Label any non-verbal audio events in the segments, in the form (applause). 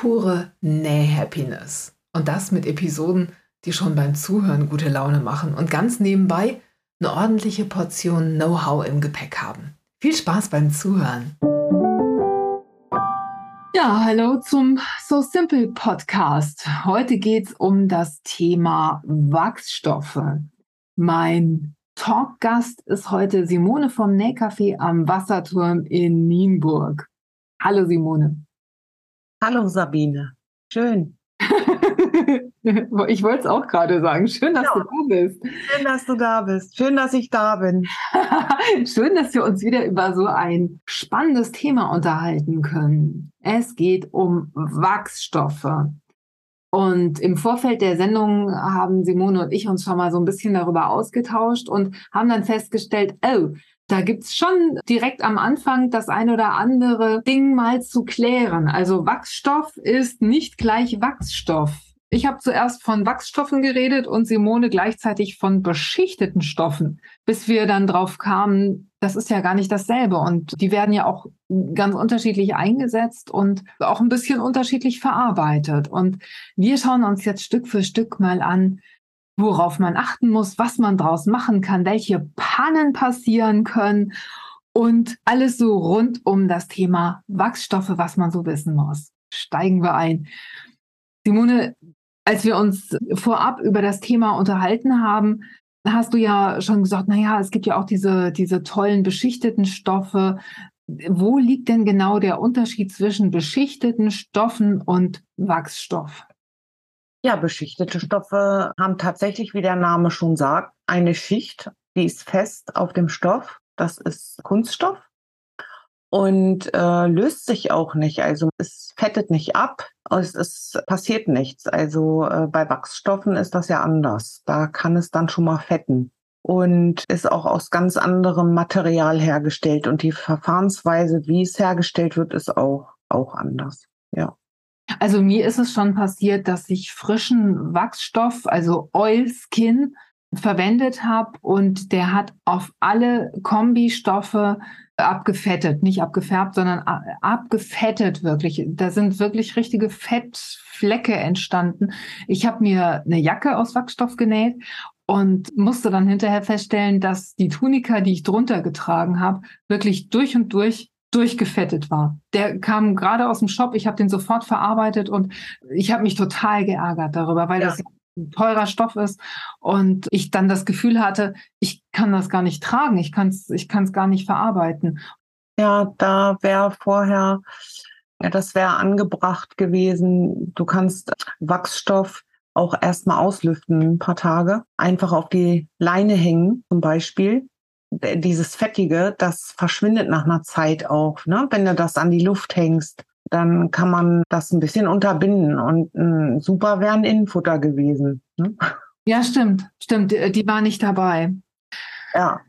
pure Näh-Happiness. Und das mit Episoden, die schon beim Zuhören gute Laune machen und ganz nebenbei eine ordentliche Portion Know-how im Gepäck haben. Viel Spaß beim Zuhören. Ja, hallo zum So Simple Podcast. Heute geht es um das Thema Wachsstoffe. Mein Talkgast ist heute Simone vom Nähcafé am Wasserturm in Nienburg. Hallo Simone. Hallo Sabine. Schön. (laughs) ich wollte es auch gerade sagen. Schön, dass ja. du da bist. Schön, dass du da bist. Schön, dass ich da bin. (laughs) Schön, dass wir uns wieder über so ein spannendes Thema unterhalten können. Es geht um Wachsstoffe. Und im Vorfeld der Sendung haben Simone und ich uns schon mal so ein bisschen darüber ausgetauscht und haben dann festgestellt, oh, da gibt's schon direkt am Anfang das ein oder andere Ding mal zu klären. Also Wachsstoff ist nicht gleich Wachsstoff. Ich habe zuerst von Wachsstoffen geredet und Simone gleichzeitig von beschichteten Stoffen, bis wir dann drauf kamen, das ist ja gar nicht dasselbe. Und die werden ja auch ganz unterschiedlich eingesetzt und auch ein bisschen unterschiedlich verarbeitet. Und wir schauen uns jetzt Stück für Stück mal an, worauf man achten muss, was man draus machen kann, welche Pannen passieren können und alles so rund um das Thema Wachsstoffe, was man so wissen muss. Steigen wir ein. Simone, als wir uns vorab über das Thema unterhalten haben, hast du ja schon gesagt, na ja, es gibt ja auch diese, diese tollen beschichteten Stoffe. Wo liegt denn genau der Unterschied zwischen beschichteten Stoffen und Wachsstoff? Ja, beschichtete Stoffe haben tatsächlich, wie der Name schon sagt, eine Schicht, die ist fest auf dem Stoff. Das ist Kunststoff und äh, löst sich auch nicht. Also es fettet nicht ab, es, es passiert nichts. Also äh, bei Wachsstoffen ist das ja anders. Da kann es dann schon mal fetten und ist auch aus ganz anderem Material hergestellt und die Verfahrensweise, wie es hergestellt wird, ist auch auch anders. Ja. Also mir ist es schon passiert, dass ich frischen Wachsstoff, also Oilskin, verwendet habe und der hat auf alle Kombistoffe abgefettet, nicht abgefärbt, sondern abgefettet wirklich. Da sind wirklich richtige Fettflecke entstanden. Ich habe mir eine Jacke aus Wachsstoff genäht und musste dann hinterher feststellen, dass die Tunika, die ich drunter getragen habe, wirklich durch und durch durchgefettet war. Der kam gerade aus dem Shop, ich habe den sofort verarbeitet und ich habe mich total geärgert darüber, weil ja. das ein teurer Stoff ist und ich dann das Gefühl hatte, ich kann das gar nicht tragen, ich kann es ich kann's gar nicht verarbeiten. Ja, da wäre vorher, ja, das wäre angebracht gewesen, du kannst Wachsstoff auch erstmal auslüften, ein paar Tage, einfach auf die Leine hängen zum Beispiel dieses Fettige, das verschwindet nach einer Zeit auch. Ne? Wenn du das an die Luft hängst, dann kann man das ein bisschen unterbinden. Und ein super wäre ein Innenfutter gewesen. Ne? Ja, stimmt, stimmt. Die war nicht dabei. Ja.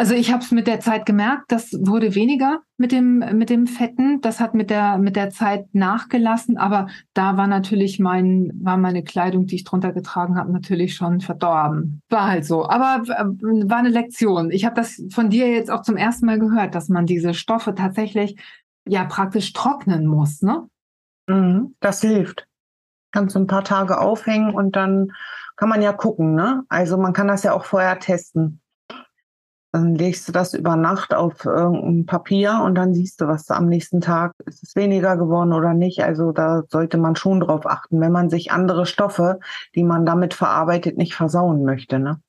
Also ich habe es mit der Zeit gemerkt, das wurde weniger mit dem mit dem Fetten. Das hat mit der mit der Zeit nachgelassen, aber da war natürlich mein war meine Kleidung, die ich drunter getragen habe, natürlich schon verdorben. War halt so. Aber äh, war eine Lektion. Ich habe das von dir jetzt auch zum ersten Mal gehört, dass man diese Stoffe tatsächlich ja praktisch trocknen muss, ne? Mhm, das hilft. Kannst du ein paar Tage aufhängen und dann kann man ja gucken, ne? Also man kann das ja auch vorher testen. Dann legst du das über Nacht auf irgendein Papier und dann siehst du, was am nächsten Tag ist es weniger geworden oder nicht. Also da sollte man schon drauf achten, wenn man sich andere Stoffe, die man damit verarbeitet, nicht versauen möchte, ne?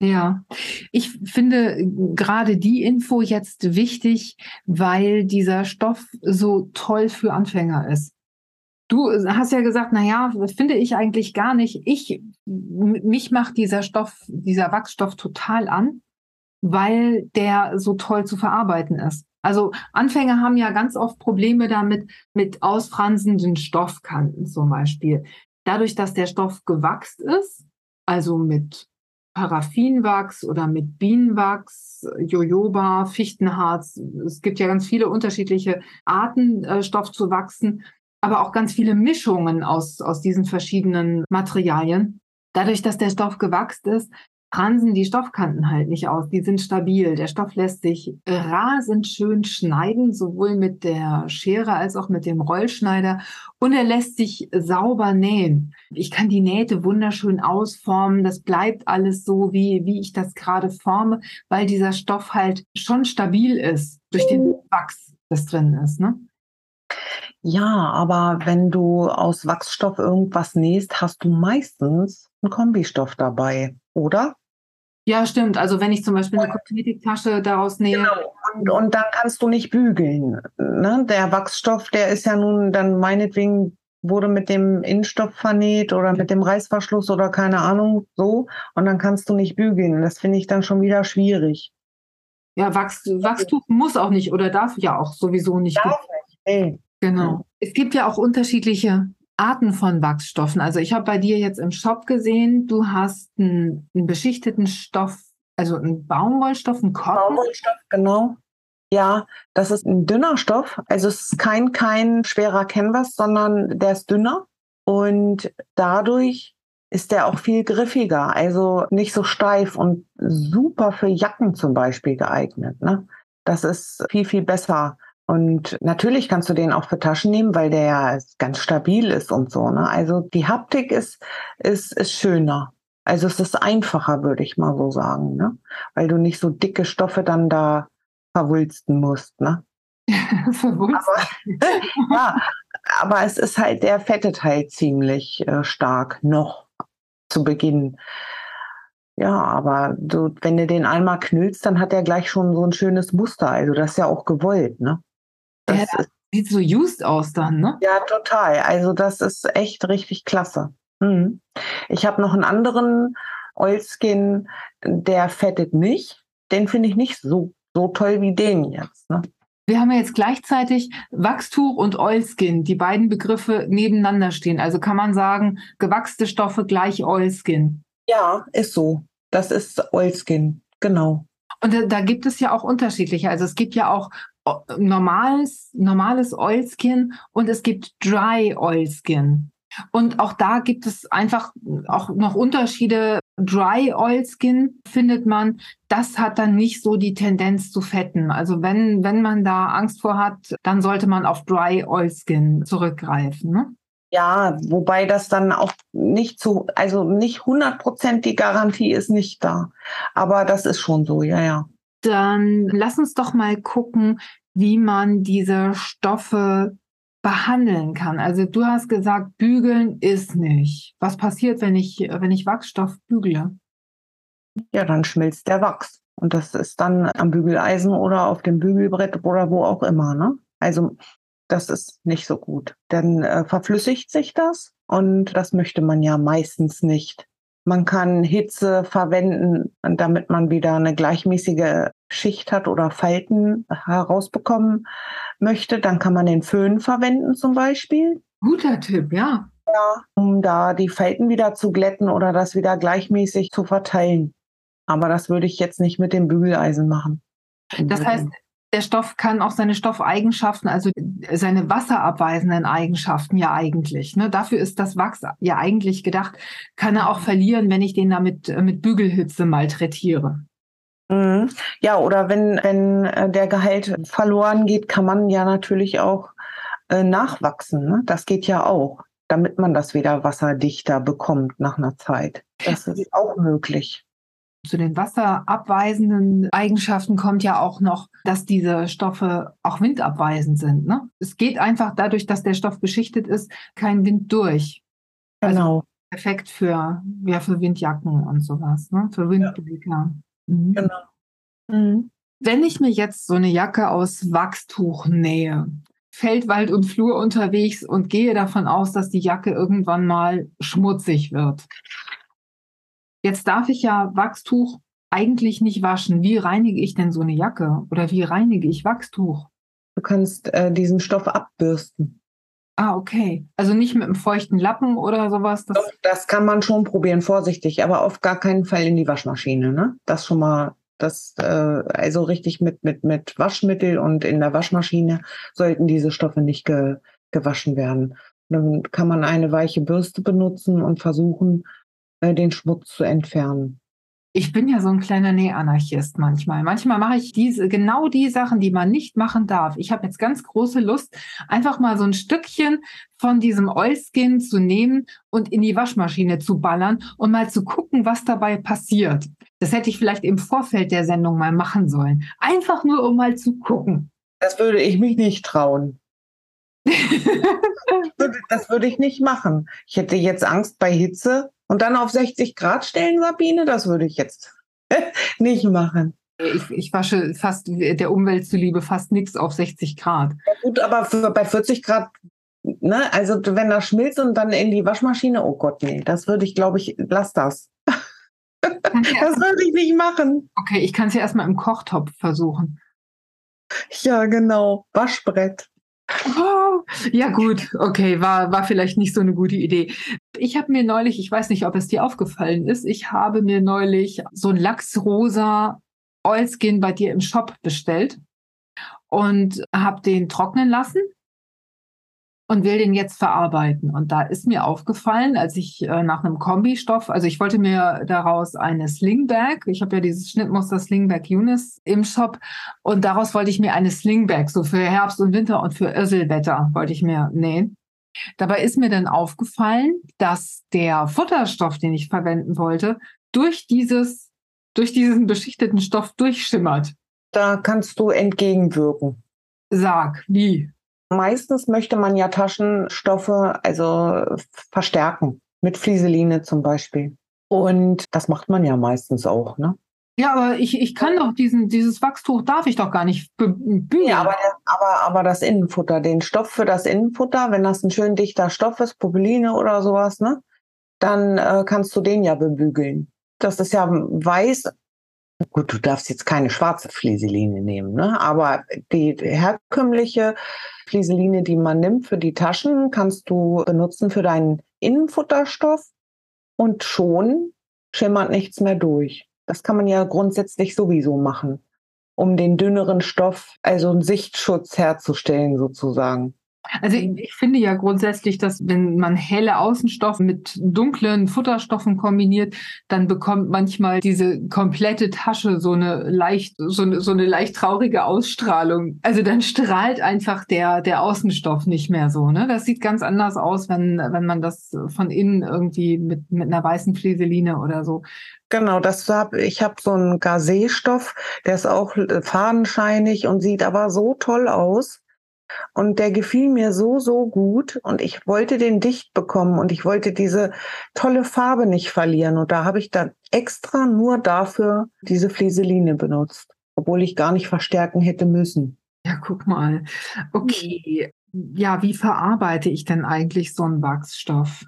Ja, ich finde gerade die Info jetzt wichtig, weil dieser Stoff so toll für Anfänger ist. Du hast ja gesagt, na ja, finde ich eigentlich gar nicht. Ich, mich macht dieser Stoff, dieser Wachsstoff total an, weil der so toll zu verarbeiten ist. Also Anfänger haben ja ganz oft Probleme damit, mit ausfranzenden Stoffkanten zum Beispiel. dadurch, dass der Stoff gewachst ist, also mit Paraffinwachs oder mit Bienenwachs, Jojoba, Fichtenharz. Es gibt ja ganz viele unterschiedliche Arten, äh, Stoff zu wachsen, aber auch ganz viele Mischungen aus, aus diesen verschiedenen Materialien. Dadurch, dass der Stoff gewachst ist, fransen die Stoffkanten halt nicht aus. Die sind stabil. Der Stoff lässt sich rasend schön schneiden, sowohl mit der Schere als auch mit dem Rollschneider. Und er lässt sich sauber nähen. Ich kann die Nähte wunderschön ausformen. Das bleibt alles so, wie, wie ich das gerade forme, weil dieser Stoff halt schon stabil ist durch den Wachs, das drin ist. Ne? Ja, aber wenn du aus Wachsstoff irgendwas nähst, hast du meistens einen Kombistoff dabei, oder? Ja, stimmt. Also wenn ich zum Beispiel eine Kosmetiktasche daraus nehme. Genau. Und, und dann kannst du nicht bügeln. Ne? Der Wachsstoff, der ist ja nun dann meinetwegen wurde mit dem Innenstoff vernäht oder mit dem Reißverschluss oder keine Ahnung so. Und dann kannst du nicht bügeln. Das finde ich dann schon wieder schwierig. Ja, Wachs, Wachstuch muss auch nicht oder darf ja auch sowieso nicht. Darf nicht. Nee. Genau. Es gibt ja auch unterschiedliche Arten von Wachsstoffen. Also ich habe bei dir jetzt im Shop gesehen, du hast einen, einen beschichteten Stoff, also einen Baumwollstoff, einen Cotton. Baumwollstoff, genau. Ja, das ist ein dünner Stoff. Also es ist kein, kein schwerer Canvas, sondern der ist dünner. Und dadurch ist der auch viel griffiger, also nicht so steif und super für Jacken zum Beispiel geeignet. Ne? Das ist viel, viel besser und natürlich kannst du den auch für Taschen nehmen, weil der ja ganz stabil ist und so. Ne? Also die Haptik ist, ist, ist schöner. Also es ist einfacher, würde ich mal so sagen, ne? Weil du nicht so dicke Stoffe dann da verwulsten musst, ne? (laughs) Verwulsten. Aber, (laughs) ja, aber es ist halt, der fettet halt ziemlich äh, stark noch zu Beginn. Ja, aber du, wenn du den einmal knüllst, dann hat er gleich schon so ein schönes Muster. Also das ist ja auch gewollt, ne? Das ja, sieht so used aus dann, ne? Ja, total. Also das ist echt richtig klasse. Mhm. Ich habe noch einen anderen Oilskin, der fettet nicht. Den finde ich nicht so, so toll wie den jetzt. Ne? Wir haben ja jetzt gleichzeitig Wachstuch und Oilskin, die beiden Begriffe nebeneinander stehen. Also kann man sagen, gewachste Stoffe gleich Oilskin. Ja, ist so. Das ist Oilskin, genau. Und da, da, gibt es ja auch unterschiedliche. Also es gibt ja auch normales, normales Oilskin und es gibt Dry Oilskin. Und auch da gibt es einfach auch noch Unterschiede. Dry Oilskin findet man, das hat dann nicht so die Tendenz zu fetten. Also wenn, wenn man da Angst vor hat, dann sollte man auf Dry Oilskin zurückgreifen. Ne? Ja, wobei das dann auch nicht so, also nicht 100 Prozent die Garantie ist nicht da. Aber das ist schon so, ja, ja. Dann lass uns doch mal gucken, wie man diese Stoffe behandeln kann. Also du hast gesagt, bügeln ist nicht. Was passiert, wenn ich, wenn ich Wachsstoff bügle? Ja, dann schmilzt der Wachs. Und das ist dann am Bügeleisen oder auf dem Bügelbrett oder wo auch immer. Ne? Also das ist nicht so gut. Dann äh, verflüssigt sich das und das möchte man ja meistens nicht. Man kann Hitze verwenden, damit man wieder eine gleichmäßige Schicht hat oder Falten herausbekommen möchte. Dann kann man den Föhn verwenden zum Beispiel. Guter Tipp, ja. Ja, um da die Falten wieder zu glätten oder das wieder gleichmäßig zu verteilen. Aber das würde ich jetzt nicht mit dem Bügeleisen machen. Das heißt, der Stoff kann auch seine Stoffeigenschaften, also seine wasserabweisenden Eigenschaften ja eigentlich. Ne? Dafür ist das Wachs ja eigentlich gedacht, kann er auch verlieren, wenn ich den damit äh, mit Bügelhitze malträtiere. Mhm. Ja, oder wenn, wenn äh, der Gehalt verloren geht, kann man ja natürlich auch äh, nachwachsen. Ne? Das geht ja auch, damit man das wieder wasserdichter bekommt nach einer Zeit. Das ist auch möglich. Zu den wasserabweisenden Eigenschaften kommt ja auch noch, dass diese Stoffe auch windabweisend sind. Ne? Es geht einfach dadurch, dass der Stoff beschichtet ist, kein Wind durch. Also genau. Also perfekt für, ja, für Windjacken und sowas, ne? für Windbreaker. Ja. Mhm. Genau. Mhm. Wenn ich mir jetzt so eine Jacke aus Wachstuch nähe, Feldwald und Flur unterwegs und gehe davon aus, dass die Jacke irgendwann mal schmutzig wird. Jetzt darf ich ja Wachstuch eigentlich nicht waschen. Wie reinige ich denn so eine Jacke? Oder wie reinige ich Wachstuch? Du kannst äh, diesen Stoff abbürsten. Ah, okay. Also nicht mit einem feuchten Lappen oder sowas. Das, das kann man schon probieren, vorsichtig, aber auf gar keinen Fall in die Waschmaschine. Ne? Das schon mal, das äh, also richtig mit mit mit Waschmittel und in der Waschmaschine sollten diese Stoffe nicht ge, gewaschen werden. Dann kann man eine weiche Bürste benutzen und versuchen, äh, den Schmutz zu entfernen. Ich bin ja so ein kleiner Nähanarchist manchmal. Manchmal mache ich diese, genau die Sachen, die man nicht machen darf. Ich habe jetzt ganz große Lust, einfach mal so ein Stückchen von diesem Oilskin zu nehmen und in die Waschmaschine zu ballern und mal zu gucken, was dabei passiert. Das hätte ich vielleicht im Vorfeld der Sendung mal machen sollen. Einfach nur, um mal zu gucken. Das würde ich mich nicht trauen. (laughs) das würde ich nicht machen. Ich hätte jetzt Angst bei Hitze und dann auf 60 Grad stellen, Sabine, das würde ich jetzt (laughs) nicht machen. Ich, ich, wasche fast der Umwelt zuliebe fast nichts auf 60 Grad. Ja, gut, aber für, bei 40 Grad, ne, also wenn das schmilzt und dann in die Waschmaschine, oh Gott, nee, das würde ich, glaube ich, lass das. (laughs) das würde ich nicht machen. Okay, ich kann es ja erstmal im Kochtopf versuchen. Ja, genau. Waschbrett. Oh, ja gut, okay, war, war vielleicht nicht so eine gute Idee. Ich habe mir neulich, ich weiß nicht, ob es dir aufgefallen ist, ich habe mir neulich so ein Lachsrosa Oilskin bei dir im Shop bestellt und habe den trocknen lassen und will den jetzt verarbeiten. Und da ist mir aufgefallen, als ich äh, nach einem Kombistoff, also ich wollte mir daraus eine Slingbag, ich habe ja dieses Schnittmuster Slingbag Unis im Shop und daraus wollte ich mir eine Slingbag, so für Herbst und Winter und für Össelwetter wollte ich mir nähen. Dabei ist mir dann aufgefallen, dass der Futterstoff, den ich verwenden wollte, durch dieses, durch diesen beschichteten Stoff durchschimmert. Da kannst du entgegenwirken. Sag, wie? Meistens möchte man ja Taschenstoffe also verstärken, mit Flieseline zum Beispiel. Und das macht man ja meistens auch, ne? Ja, aber ich, ich kann doch diesen, dieses Wachstuch darf ich doch gar nicht bügeln. Ja, aber, aber, aber das Innenfutter, den Stoff für das Innenfutter, wenn das ein schön dichter Stoff ist, Popeline oder sowas, ne? Dann äh, kannst du den ja bebügeln. Das ist ja weiß Gut, du darfst jetzt keine schwarze Flieseline nehmen, ne? aber die herkömmliche Flieseline, die man nimmt für die Taschen, kannst du benutzen für deinen Innenfutterstoff und schon schimmert nichts mehr durch. Das kann man ja grundsätzlich sowieso machen, um den dünneren Stoff, also einen Sichtschutz herzustellen sozusagen. Also ich, ich, finde ja grundsätzlich, dass wenn man helle Außenstoffe mit dunklen Futterstoffen kombiniert, dann bekommt manchmal diese komplette Tasche so eine leicht, so eine, so eine leicht traurige Ausstrahlung. Also dann strahlt einfach der, der Außenstoff nicht mehr so. Ne? Das sieht ganz anders aus, wenn, wenn man das von innen irgendwie mit, mit einer weißen Flieseline oder so Genau, das hab, ich habe so einen Gazé-Stoff, der ist auch fadenscheinig und sieht aber so toll aus. Und der gefiel mir so, so gut und ich wollte den dicht bekommen und ich wollte diese tolle Farbe nicht verlieren. Und da habe ich dann extra nur dafür diese Flieseline benutzt, obwohl ich gar nicht verstärken hätte müssen. Ja, guck mal. Okay. Ja, wie verarbeite ich denn eigentlich so einen Wachsstoff?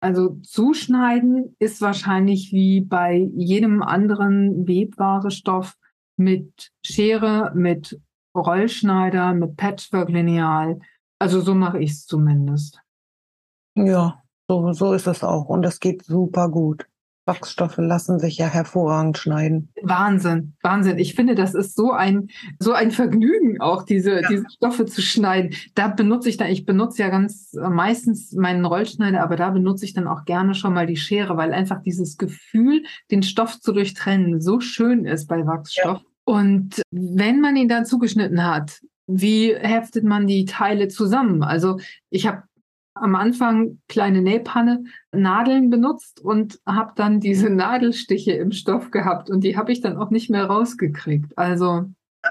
Also zuschneiden ist wahrscheinlich wie bei jedem anderen Webware-Stoff mit Schere, mit Rollschneider mit Patchwork-Lineal. Also so mache ich es zumindest. Ja, so, so ist es auch. Und es geht super gut. Wachsstoffe lassen sich ja hervorragend schneiden. Wahnsinn, Wahnsinn. Ich finde, das ist so ein, so ein Vergnügen, auch diese, ja. diese Stoffe zu schneiden. Da benutze ich dann, ich benutze ja ganz äh, meistens meinen Rollschneider, aber da benutze ich dann auch gerne schon mal die Schere, weil einfach dieses Gefühl, den Stoff zu durchtrennen, so schön ist bei Wachsstoff. Ja. Und wenn man ihn dann zugeschnitten hat, wie heftet man die Teile zusammen? Also ich habe am Anfang kleine Nähpanne, Nadeln benutzt und habe dann diese Nadelstiche im Stoff gehabt und die habe ich dann auch nicht mehr rausgekriegt. Also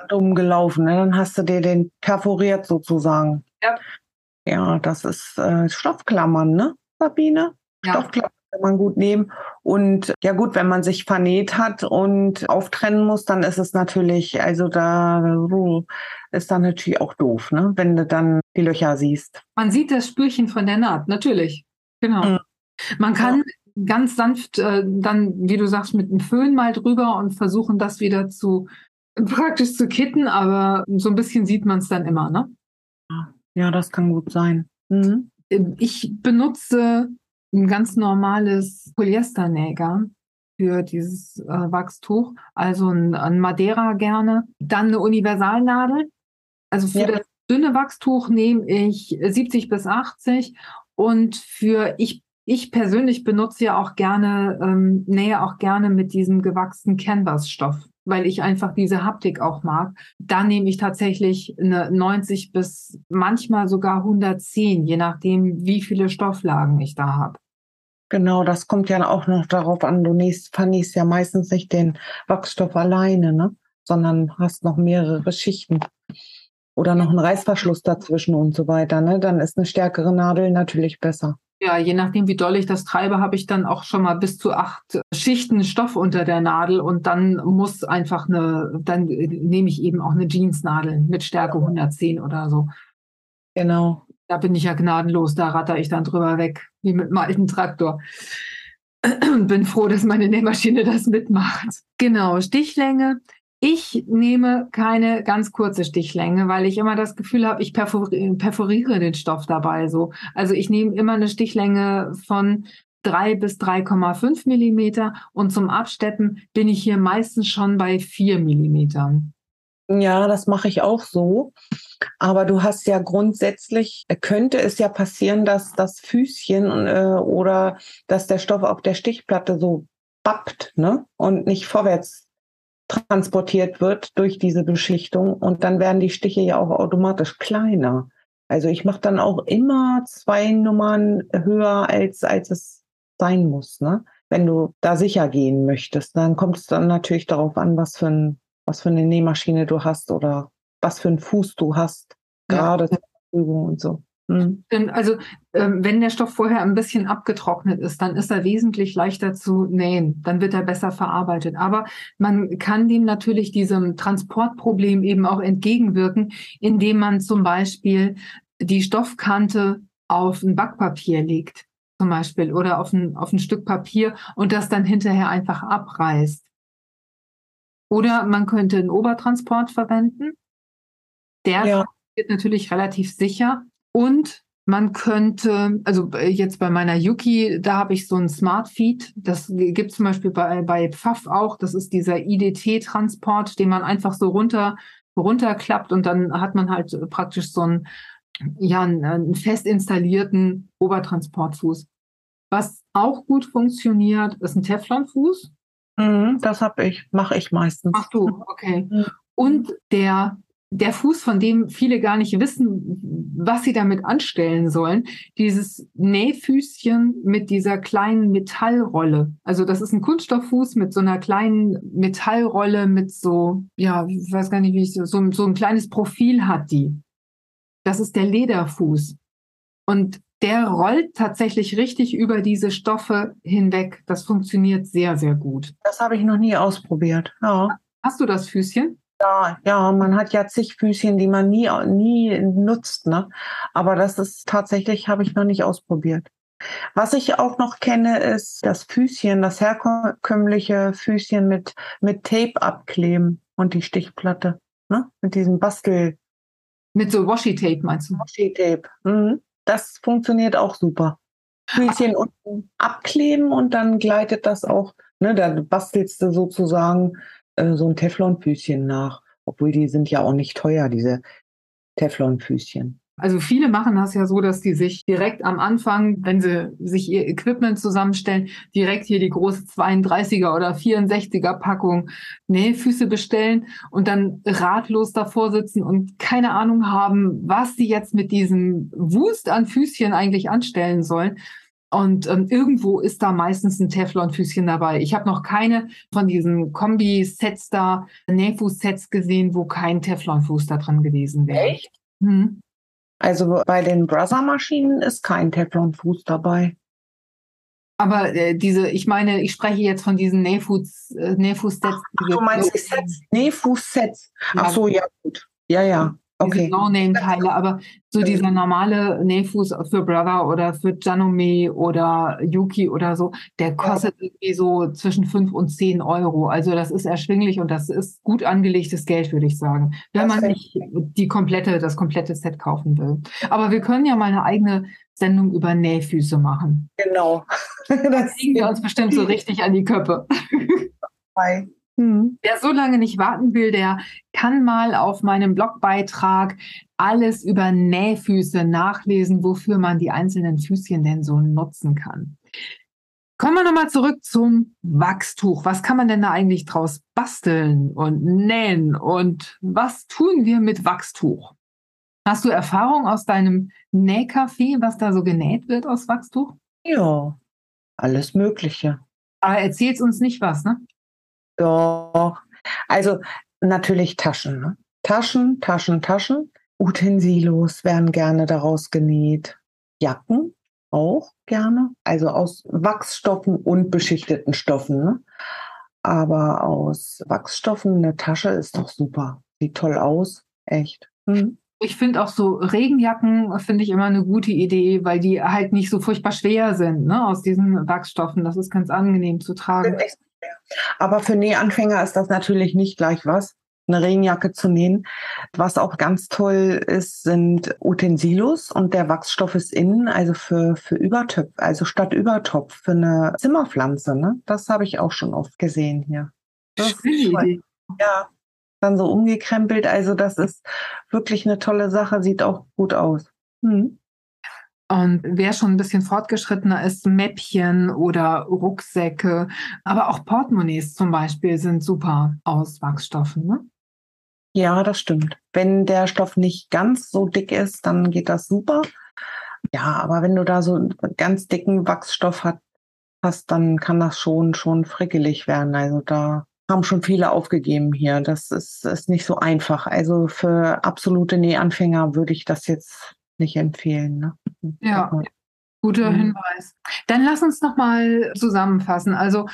dumm gelaufen, ne? dann hast du dir den perforiert sozusagen. Ja. Ja, das ist äh, Stoffklammern, ne, Sabine? Ja. Stoffklammern kann man gut nehmen. Und ja gut, wenn man sich vernäht hat und auftrennen muss, dann ist es natürlich, also da ist dann natürlich auch doof, ne? wenn du dann die Löcher siehst. Man sieht das Spürchen von der Naht, natürlich. Genau. Mhm. Man kann ja. ganz sanft äh, dann, wie du sagst, mit einem Föhn mal drüber und versuchen, das wieder zu praktisch zu kitten, aber so ein bisschen sieht man es dann immer, ne? Ja, das kann gut sein. Mhm. Ich benutze ein ganz normales Polyesternäger für dieses äh, Wachstuch, also ein, ein, Madeira gerne. Dann eine Universalnadel. Also für ja. das dünne Wachstuch nehme ich 70 bis 80 und für ich ich persönlich benutze ja auch gerne, ähm, nähe auch gerne mit diesem gewachsenen Canvas-Stoff, weil ich einfach diese Haptik auch mag. Da nehme ich tatsächlich eine 90 bis manchmal sogar 110, je nachdem, wie viele Stofflagen ich da habe. Genau, das kommt ja auch noch darauf an. Du nähst, vernähst ja meistens nicht den Wachsstoff alleine, ne? sondern hast noch mehrere Schichten oder noch einen Reißverschluss dazwischen und so weiter. Ne? Dann ist eine stärkere Nadel natürlich besser. Ja, je nachdem, wie doll ich das treibe, habe ich dann auch schon mal bis zu acht Schichten Stoff unter der Nadel und dann muss einfach eine, dann nehme ich eben auch eine Jeansnadel mit Stärke 110 oder so. Genau da bin ich ja gnadenlos, da ratter ich dann drüber weg, wie mit einem alten Traktor. Und (clears throat) bin froh, dass meine Nähmaschine das mitmacht. Genau, Stichlänge. Ich nehme keine ganz kurze Stichlänge, weil ich immer das Gefühl habe, ich perforiere den Stoff dabei so. Also ich nehme immer eine Stichlänge von 3 bis 3,5 Millimeter und zum Absteppen bin ich hier meistens schon bei 4 Millimetern. Ja, das mache ich auch so. Aber du hast ja grundsätzlich, äh, könnte es ja passieren, dass das Füßchen äh, oder dass der Stoff auf der Stichplatte so bappt ne? und nicht vorwärts transportiert wird durch diese Beschichtung. Und dann werden die Stiche ja auch automatisch kleiner. Also ich mache dann auch immer zwei Nummern höher, als, als es sein muss. Ne? Wenn du da sicher gehen möchtest, dann kommt es dann natürlich darauf an, was für ein was für eine Nähmaschine du hast oder was für einen Fuß du hast, gerade ja. Übung und so. Mhm. Also ähm, wenn der Stoff vorher ein bisschen abgetrocknet ist, dann ist er wesentlich leichter zu nähen. Dann wird er besser verarbeitet. Aber man kann dem natürlich diesem Transportproblem eben auch entgegenwirken, indem man zum Beispiel die Stoffkante auf ein Backpapier legt, zum Beispiel, oder auf ein, auf ein Stück Papier und das dann hinterher einfach abreißt. Oder man könnte einen Obertransport verwenden. Der ja. wird natürlich relativ sicher. Und man könnte, also jetzt bei meiner Yuki, da habe ich so ein Smart Feed. Das gibt es zum Beispiel bei, bei Pfaff auch. Das ist dieser IDT-Transport, den man einfach so runter, runterklappt und dann hat man halt praktisch so einen, ja, einen, einen fest installierten Obertransportfuß. Was auch gut funktioniert, ist ein Teflonfuß. Mhm, das habe ich, mache ich meistens. Ach du, okay. (laughs) Mhm. Und der, der Fuß, von dem viele gar nicht wissen, was sie damit anstellen sollen, dieses Nähfüßchen mit dieser kleinen Metallrolle. Also das ist ein Kunststofffuß mit so einer kleinen Metallrolle mit so, ja, ich weiß gar nicht, wie ich so, so, so ein kleines Profil hat die. Das ist der Lederfuß. Und der rollt tatsächlich richtig über diese Stoffe hinweg. Das funktioniert sehr, sehr gut. Das habe ich noch nie ausprobiert. Ja. Hast du das Füßchen? Ja, ja, man hat ja zig Füßchen, die man nie, nie nutzt, ne? Aber das ist tatsächlich, habe ich noch nicht ausprobiert. Was ich auch noch kenne, ist das Füßchen, das herkömmliche Füßchen mit, mit Tape abkleben und die Stichplatte, ne? Mit diesem Bastel. Mit so Washi-Tape meinst du? Washi-Tape. Mhm das funktioniert auch super. Füßchen unten abkleben und dann gleitet das auch, ne, da bastelst du sozusagen äh, so ein Teflonfüßchen nach. Obwohl die sind ja auch nicht teuer, diese Teflonfüßchen. Also viele machen das ja so, dass die sich direkt am Anfang, wenn sie sich ihr Equipment zusammenstellen, direkt hier die große 32er oder 64er Packung Nähfüße bestellen und dann ratlos davor sitzen und keine Ahnung haben, was sie jetzt mit diesem Wust an Füßchen eigentlich anstellen sollen. Und ähm, irgendwo ist da meistens ein Teflonfüßchen dabei. Ich habe noch keine von diesen Kombi-Sets da, Nähfuß-Sets gesehen, wo kein Teflonfuß da dran gewesen wäre. Echt? Hm. Also bei den Brother-Maschinen ist kein Teflonfuß dabei. Aber äh, diese, ich meine, ich spreche jetzt von diesen Nähfuß, äh, Nähfuß-Sets. du meinst die Sets? Nähfuß-Sets. Ach so, ja, gut. Ja, ja. Okay. No-Name-Teile, aber so dieser normale Nähfuß für Brother oder für Janome oder Yuki oder so, der kostet ja. irgendwie so zwischen fünf und zehn Euro. Also das ist erschwinglich und das ist gut angelegtes Geld, würde ich sagen, wenn das man nicht die komplette, das komplette Set kaufen will. Aber wir können ja mal eine eigene Sendung über Nähfüße machen. Genau. (laughs) das kriegen wir uns bestimmt so (laughs) richtig an die Köppe. Hi. Hm. Wer so lange nicht warten will, der kann mal auf meinem Blogbeitrag alles über Nähfüße nachlesen, wofür man die einzelnen Füßchen denn so nutzen kann. Kommen wir nochmal zurück zum Wachstuch. Was kann man denn da eigentlich draus basteln und nähen? Und was tun wir mit Wachstuch? Hast du Erfahrung aus deinem Nähcafé, was da so genäht wird aus Wachstuch? Ja, alles Mögliche. Aber erzähl's uns nicht was, ne? Doch. Also natürlich Taschen. Ne? Taschen, Taschen, Taschen. Utensilos werden gerne daraus genäht. Jacken auch gerne. Also aus Wachsstoffen und beschichteten Stoffen. Ne? Aber aus Wachsstoffen eine Tasche ist doch super. Sieht toll aus. Echt. Mhm. Ich finde auch so Regenjacken finde ich immer eine gute Idee, weil die halt nicht so furchtbar schwer sind, ne, aus diesen Wachsstoffen. Das ist ganz angenehm zu tragen. Echt aber für Nähanfänger ist das natürlich nicht gleich was, eine Regenjacke zu nähen. Was auch ganz toll ist, sind Utensilos und der Wachsstoff ist innen, also für, für Übertöpf, also statt Übertopf für eine Zimmerpflanze. Ne? Das habe ich auch schon oft gesehen hier. Das ja, dann so umgekrempelt. Also das ist wirklich eine tolle Sache, sieht auch gut aus. Hm. Und wer schon ein bisschen fortgeschrittener ist, Mäppchen oder Rucksäcke, aber auch Portemonnaies zum Beispiel sind super aus Wachsstoffen. Ne? Ja, das stimmt. Wenn der Stoff nicht ganz so dick ist, dann geht das super. Ja, aber wenn du da so einen ganz dicken Wachsstoff hast, dann kann das schon, schon frickelig werden. Also da haben schon viele aufgegeben hier. Das ist, ist nicht so einfach. Also für absolute Nähanfänger würde ich das jetzt nicht empfehlen. Ne? Ja, guter mhm. Hinweis. Dann lass uns noch mal zusammenfassen. Also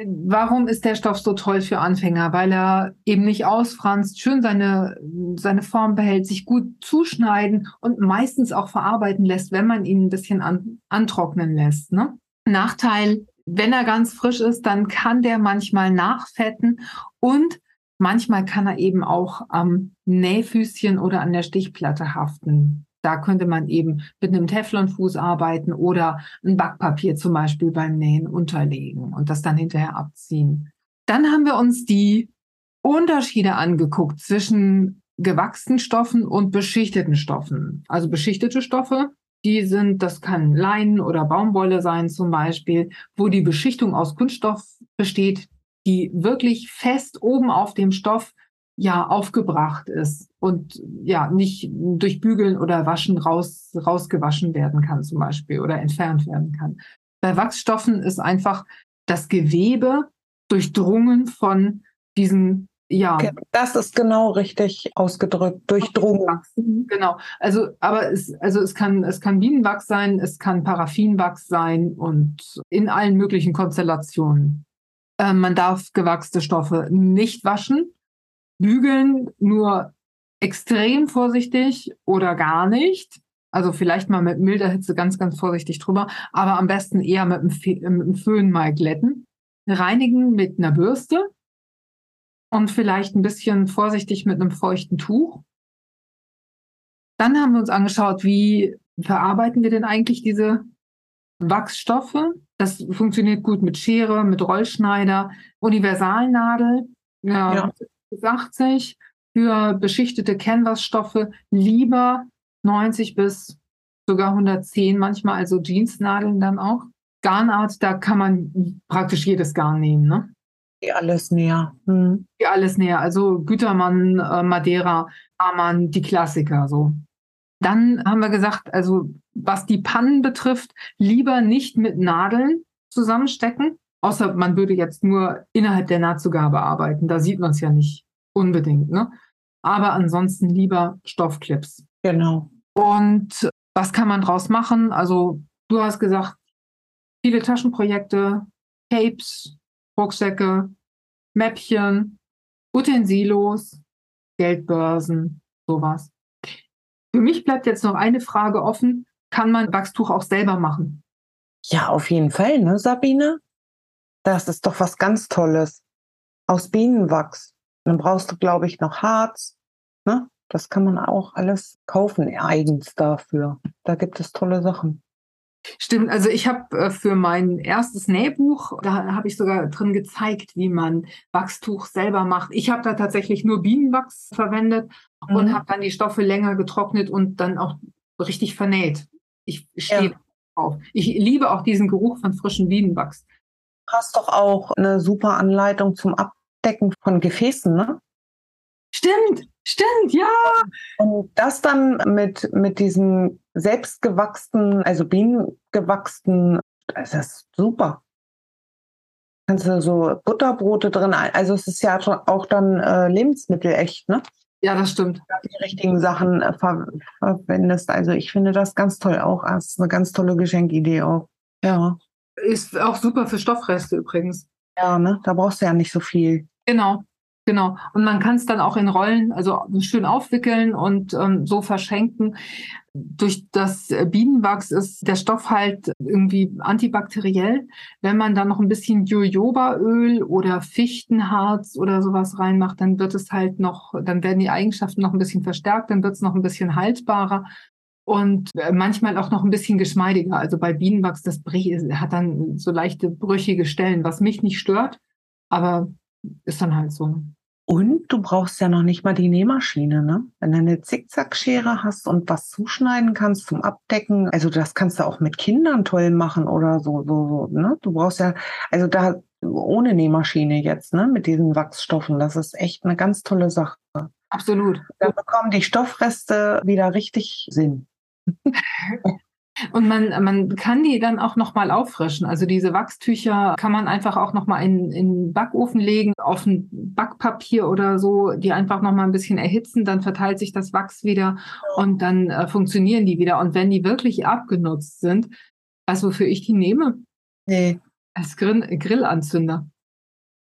Warum ist der Stoff so toll für Anfänger? Weil er eben nicht ausfranst, schön seine, seine Form behält, sich gut zuschneiden und meistens auch verarbeiten lässt, wenn man ihn ein bisschen an, antrocknen lässt. Ne? Nachteil, wenn er ganz frisch ist, dann kann der manchmal nachfetten und manchmal kann er eben auch am Nähfüßchen oder an der Stichplatte haften. Da könnte man eben mit einem Teflonfuß arbeiten oder ein Backpapier zum Beispiel beim Nähen unterlegen und das dann hinterher abziehen. Dann haben wir uns die Unterschiede angeguckt zwischen gewachsenen Stoffen und beschichteten Stoffen. Also beschichtete Stoffe, die sind, das kann Leinen oder Baumwolle sein zum Beispiel, wo die Beschichtung aus Kunststoff besteht, die wirklich fest oben auf dem Stoff ja aufgebracht ist und ja nicht durch Bügeln oder Waschen raus, rausgewaschen werden kann zum Beispiel oder entfernt werden kann. Bei Wachsstoffen ist einfach das Gewebe durchdrungen von diesen ja. Das ist genau richtig ausgedrückt, durchdrungen. Genau. Also, aber es, also es kann, es kann Bienenwachs sein, es kann Paraffinwachs sein und in allen möglichen Konstellationen. Äh, man darf gewachste Stoffe nicht waschen. Bügeln nur extrem vorsichtig oder gar nicht. Also vielleicht mal mit milder Hitze ganz, ganz vorsichtig drüber, aber am besten eher mit dem, mit dem Föhn mal glätten. Reinigen mit einer Bürste und vielleicht ein bisschen vorsichtig mit einem feuchten Tuch. Dann haben wir uns angeschaut, wie verarbeiten wir denn eigentlich diese Wachsstoffe? Das funktioniert gut mit Schere, mit Rollschneider, Universalnadel. Ja, ja. 80 für beschichtete Canvasstoffe lieber 90 bis sogar 110 manchmal, also Jeansnadeln dann auch. Garnart, da kann man praktisch jedes Garn nehmen, ne? Die alles näher. Hm. Die alles näher, also Gütermann, äh, Madeira, Amann, die Klassiker so. Dann haben wir gesagt, also was die Pannen betrifft, lieber nicht mit Nadeln zusammenstecken, Außer man würde jetzt nur innerhalb der Nahtzugabe arbeiten. Da sieht man es ja nicht unbedingt. Ne? Aber ansonsten lieber Stoffclips. Genau. Und was kann man draus machen? Also du hast gesagt, viele Taschenprojekte, Tapes, Rucksäcke, Mäppchen, Utensilos, Geldbörsen, sowas. Für mich bleibt jetzt noch eine Frage offen. Kann man Wachstuch auch selber machen? Ja, auf jeden Fall, ne, Sabine? Das ist doch was ganz Tolles. Aus Bienenwachs. Dann brauchst du, glaube ich, noch Harz. Ne? Das kann man auch alles kaufen, eigens dafür. Da gibt es tolle Sachen. Stimmt, also ich habe äh, für mein erstes Nähbuch, da habe ich sogar drin gezeigt, wie man Wachstuch selber macht. Ich habe da tatsächlich nur Bienenwachs verwendet mhm. und habe dann die Stoffe länger getrocknet und dann auch richtig vernäht. Ich stehe ja. drauf. Ich liebe auch diesen Geruch von frischem Bienenwachs. Du hast doch auch eine super Anleitung zum Abdecken von Gefäßen, ne? Stimmt, stimmt, ja. Und das dann mit, mit diesem selbstgewachsenen, also bienengewachsenen, das ist super. Kannst du so Butterbrote drin, also es ist ja auch dann äh, Lebensmittel echt, ne? Ja, das stimmt. Die richtigen Sachen äh, ver verwendest. Also ich finde das ganz toll auch. Das ist eine ganz tolle Geschenkidee auch. Ja. Ist auch super für Stoffreste übrigens. Ja, ne? Da brauchst du ja nicht so viel. Genau. Genau. Und man kann es dann auch in Rollen, also schön aufwickeln und ähm, so verschenken. Durch das Bienenwachs ist der Stoff halt irgendwie antibakteriell. Wenn man dann noch ein bisschen Jojobaöl oder Fichtenharz oder sowas reinmacht, dann wird es halt noch, dann werden die Eigenschaften noch ein bisschen verstärkt, dann wird es noch ein bisschen haltbarer und äh, manchmal auch noch ein bisschen geschmeidiger. Also bei Bienenwachs, das hat dann so leichte brüchige Stellen, was mich nicht stört, aber ist dann halt so. Und du brauchst ja noch nicht mal die Nähmaschine, ne? Wenn du eine Zickzackschere hast und was zuschneiden kannst zum Abdecken, also das kannst du auch mit Kindern toll machen oder so, so, so ne? Du brauchst ja, also da ohne Nähmaschine jetzt, ne? Mit diesen Wachsstoffen, das ist echt eine ganz tolle Sache. Absolut. Da bekommen die Stoffreste wieder richtig Sinn. Und man, man kann die dann auch nochmal auffrischen. Also diese Wachstücher kann man einfach auch nochmal in, in den Backofen legen, auf ein Backpapier oder so, die einfach nochmal ein bisschen erhitzen, dann verteilt sich das Wachs wieder und dann äh, funktionieren die wieder. Und wenn die wirklich abgenutzt sind, weißt du, wofür ich die nehme? Nee. Als Grill Grillanzünder.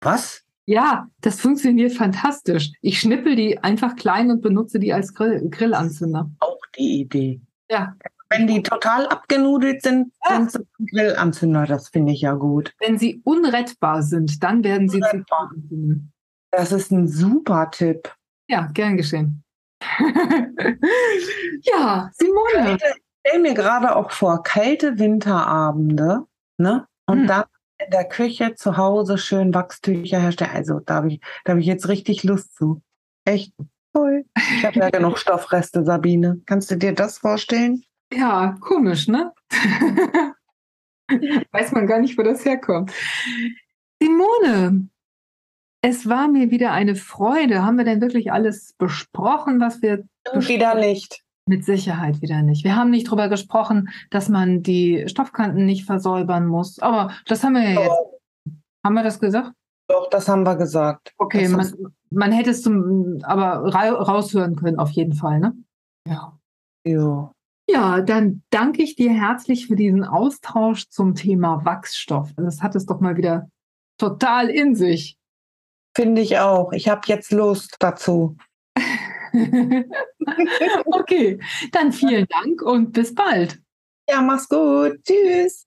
Was? Ja, das funktioniert fantastisch. Ich schnippel die einfach klein und benutze die als Grill Grillanzünder. Auch die Idee. Ja. Wenn die total abgenudelt sind, ja. sind sie Grillanzünder. Das finde ich ja gut. Wenn sie unrettbar sind, dann werden sie unrettbar. zu Grillanzündern. Das ist ein super Tipp. Ja, gern geschehen. (laughs) ja, Simone. Ich stelle mir gerade auch vor, kalte Winterabende, ne? Und hm. dann in der Küche zu Hause schön Wachstücher herstellen. Also da habe ich, da hab ich jetzt richtig Lust zu. Echt toll. Ich habe ja genug Stoffreste, Sabine. Kannst du dir das vorstellen? Ja, komisch, ne? (laughs) Weiß man gar nicht, wo das herkommt. Simone, es war mir wieder eine Freude. Haben wir denn wirklich alles besprochen, was wir. Wieder nicht. Mit Sicherheit wieder nicht. Wir haben nicht darüber gesprochen, dass man die Stoffkanten nicht versäubern muss. Aber das haben wir ja jetzt. Haben wir das gesagt? Doch, das haben wir gesagt. Okay, man, man, hätte es zum, aber raushören können, auf jeden Fall, ne? Ja. Ja. Ja, dann danke ich dir herzlich für diesen Austausch zum Thema Wachsstoff. Das hat es doch mal wieder total in sich. Finde ich auch. Ich habe jetzt Lust dazu. (laughs) okay, dann vielen Dank und bis bald. Ja, mach's gut. Tschüss.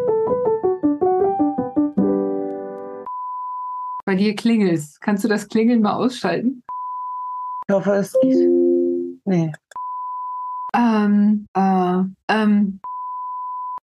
Bei dir klingelst. Kannst du das Klingeln mal ausschalten? Ich hoffe, es geht. Nee. Ähm, äh, ähm,